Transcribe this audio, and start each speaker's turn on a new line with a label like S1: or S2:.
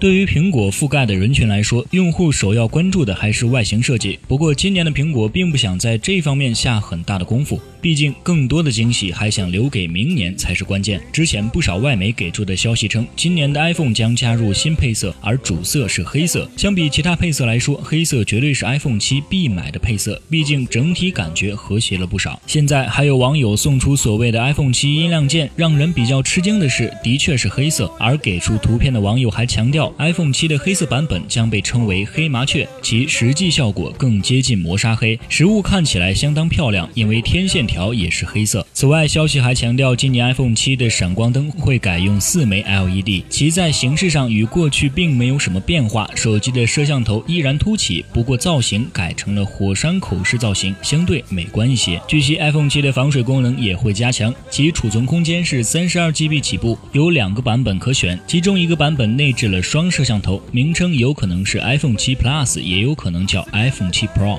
S1: 对于苹果覆盖的人群来说，用户首要关注的还是外形设计。不过，今年的苹果并不想在这方面下很大的功夫。毕竟，更多的惊喜还想留给明年才是关键。之前不少外媒给出的消息称，今年的 iPhone 将加入新配色，而主色是黑色。相比其他配色来说，黑色绝对是 iPhone 七必买的配色，毕竟整体感觉和谐了不少。现在还有网友送出所谓的 iPhone 七音量键，让人比较吃惊的是，的确是黑色。而给出图片的网友还强调，iPhone 七的黑色版本将被称为黑麻雀，其实际效果更接近磨砂黑，实物看起来相当漂亮，因为天线。条也是黑色。此外，消息还强调，今年 iPhone 七的闪光灯会改用四枚 LED，其在形式上与过去并没有什么变化。手机的摄像头依然凸起，不过造型改成了火山口式造型，相对美观一些。据悉，iPhone 七的防水功能也会加强，其储存空间是三十二 GB 起步，有两个版本可选，其中一个版本内置了双摄像头，名称有可能是 iPhone 七 Plus，也有可能叫 iPhone 七 Pro。